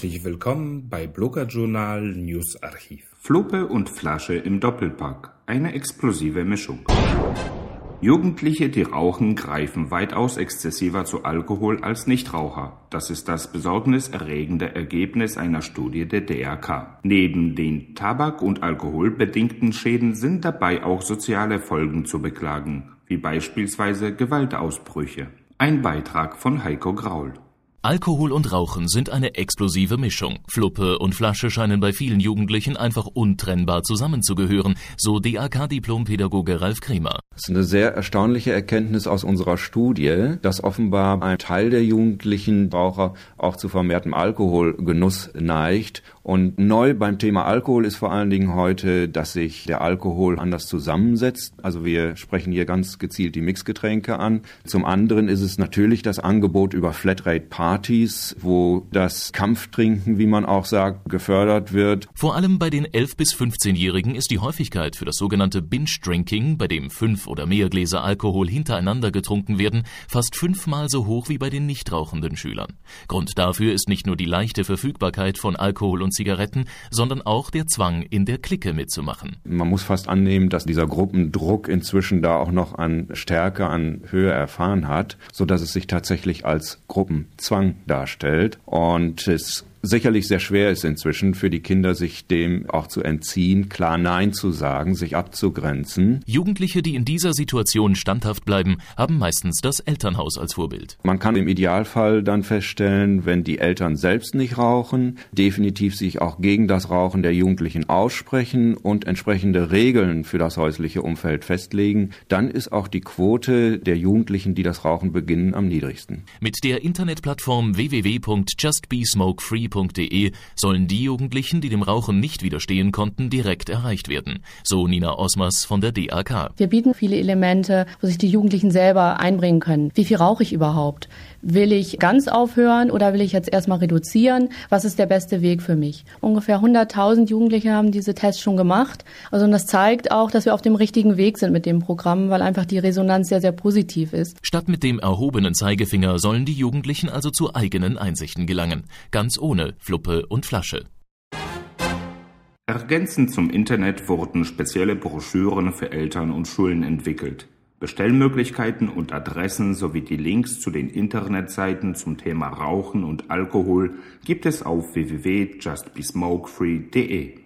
Herzlich willkommen bei Blogger Journal News Archiv. Fluppe und Flasche im Doppelpack. Eine explosive Mischung. Jugendliche, die rauchen, greifen weitaus exzessiver zu Alkohol als Nichtraucher. Das ist das besorgniserregende Ergebnis einer Studie der DRK. Neben den tabak- und alkoholbedingten Schäden sind dabei auch soziale Folgen zu beklagen, wie beispielsweise Gewaltausbrüche. Ein Beitrag von Heiko Graul. Alkohol und Rauchen sind eine explosive Mischung. Fluppe und Flasche scheinen bei vielen Jugendlichen einfach untrennbar zusammenzugehören, so DAK-Diplompädagoge Ralf Kremer. Das ist eine sehr erstaunliche Erkenntnis aus unserer Studie, dass offenbar ein Teil der jugendlichen Raucher auch zu vermehrtem Alkoholgenuss neigt. Und neu beim Thema Alkohol ist vor allen Dingen heute, dass sich der Alkohol anders zusammensetzt. Also wir sprechen hier ganz gezielt die Mixgetränke an. Zum anderen ist es natürlich das Angebot über Flatrate Partys, wo das Kampftrinken, wie man auch sagt, gefördert wird. Vor allem bei den 11- bis 15-Jährigen ist die Häufigkeit für das sogenannte Binge-Drinking, bei dem fünf oder mehr Gläser Alkohol hintereinander getrunken werden, fast fünfmal so hoch wie bei den nicht rauchenden Schülern. Grund dafür ist nicht nur die leichte Verfügbarkeit von Alkohol und Zigaretten, sondern auch der Zwang, in der Clique mitzumachen. Man muss fast annehmen, dass dieser Gruppendruck inzwischen da auch noch an Stärke, an Höhe erfahren hat, so dass es sich tatsächlich als Gruppenzwang darstellt. Und es sicherlich sehr schwer ist inzwischen für die Kinder, sich dem auch zu entziehen, klar Nein zu sagen, sich abzugrenzen. Jugendliche, die in dieser Situation standhaft bleiben, haben meistens das Elternhaus als Vorbild. Man kann im Idealfall dann feststellen, wenn die Eltern selbst nicht rauchen, definitiv sich auch gegen das Rauchen der Jugendlichen aussprechen und entsprechende Regeln für das häusliche Umfeld festlegen, dann ist auch die Quote der Jugendlichen, die das Rauchen beginnen, am niedrigsten. Mit der Internetplattform www.justbesmokefree.de sollen die Jugendlichen, die dem Rauchen nicht widerstehen konnten, direkt erreicht werden. So Nina Osmers von der DAK. Wir bieten viele Elemente, wo sich die Jugendlichen selber einbringen können. Wie viel rauche ich überhaupt? Will ich ganz aufhören oder will ich jetzt erstmal reduzieren? Was ist der beste Weg für mich? Ungefähr 100.000 Jugendliche haben diese Tests schon gemacht. Also und das zeigt auch, dass wir auf dem richtigen Weg sind mit dem Programm, weil einfach die Resonanz sehr, sehr positiv ist. Statt mit dem erhobenen Zeigefinger sollen die Jugendlichen also zu eigenen Einsichten gelangen. Ganz ohne Fluppe und Flasche. Ergänzend zum Internet wurden spezielle Broschüren für Eltern und Schulen entwickelt. Bestellmöglichkeiten und Adressen sowie die Links zu den Internetseiten zum Thema Rauchen und Alkohol gibt es auf www.justbesmokefree.de.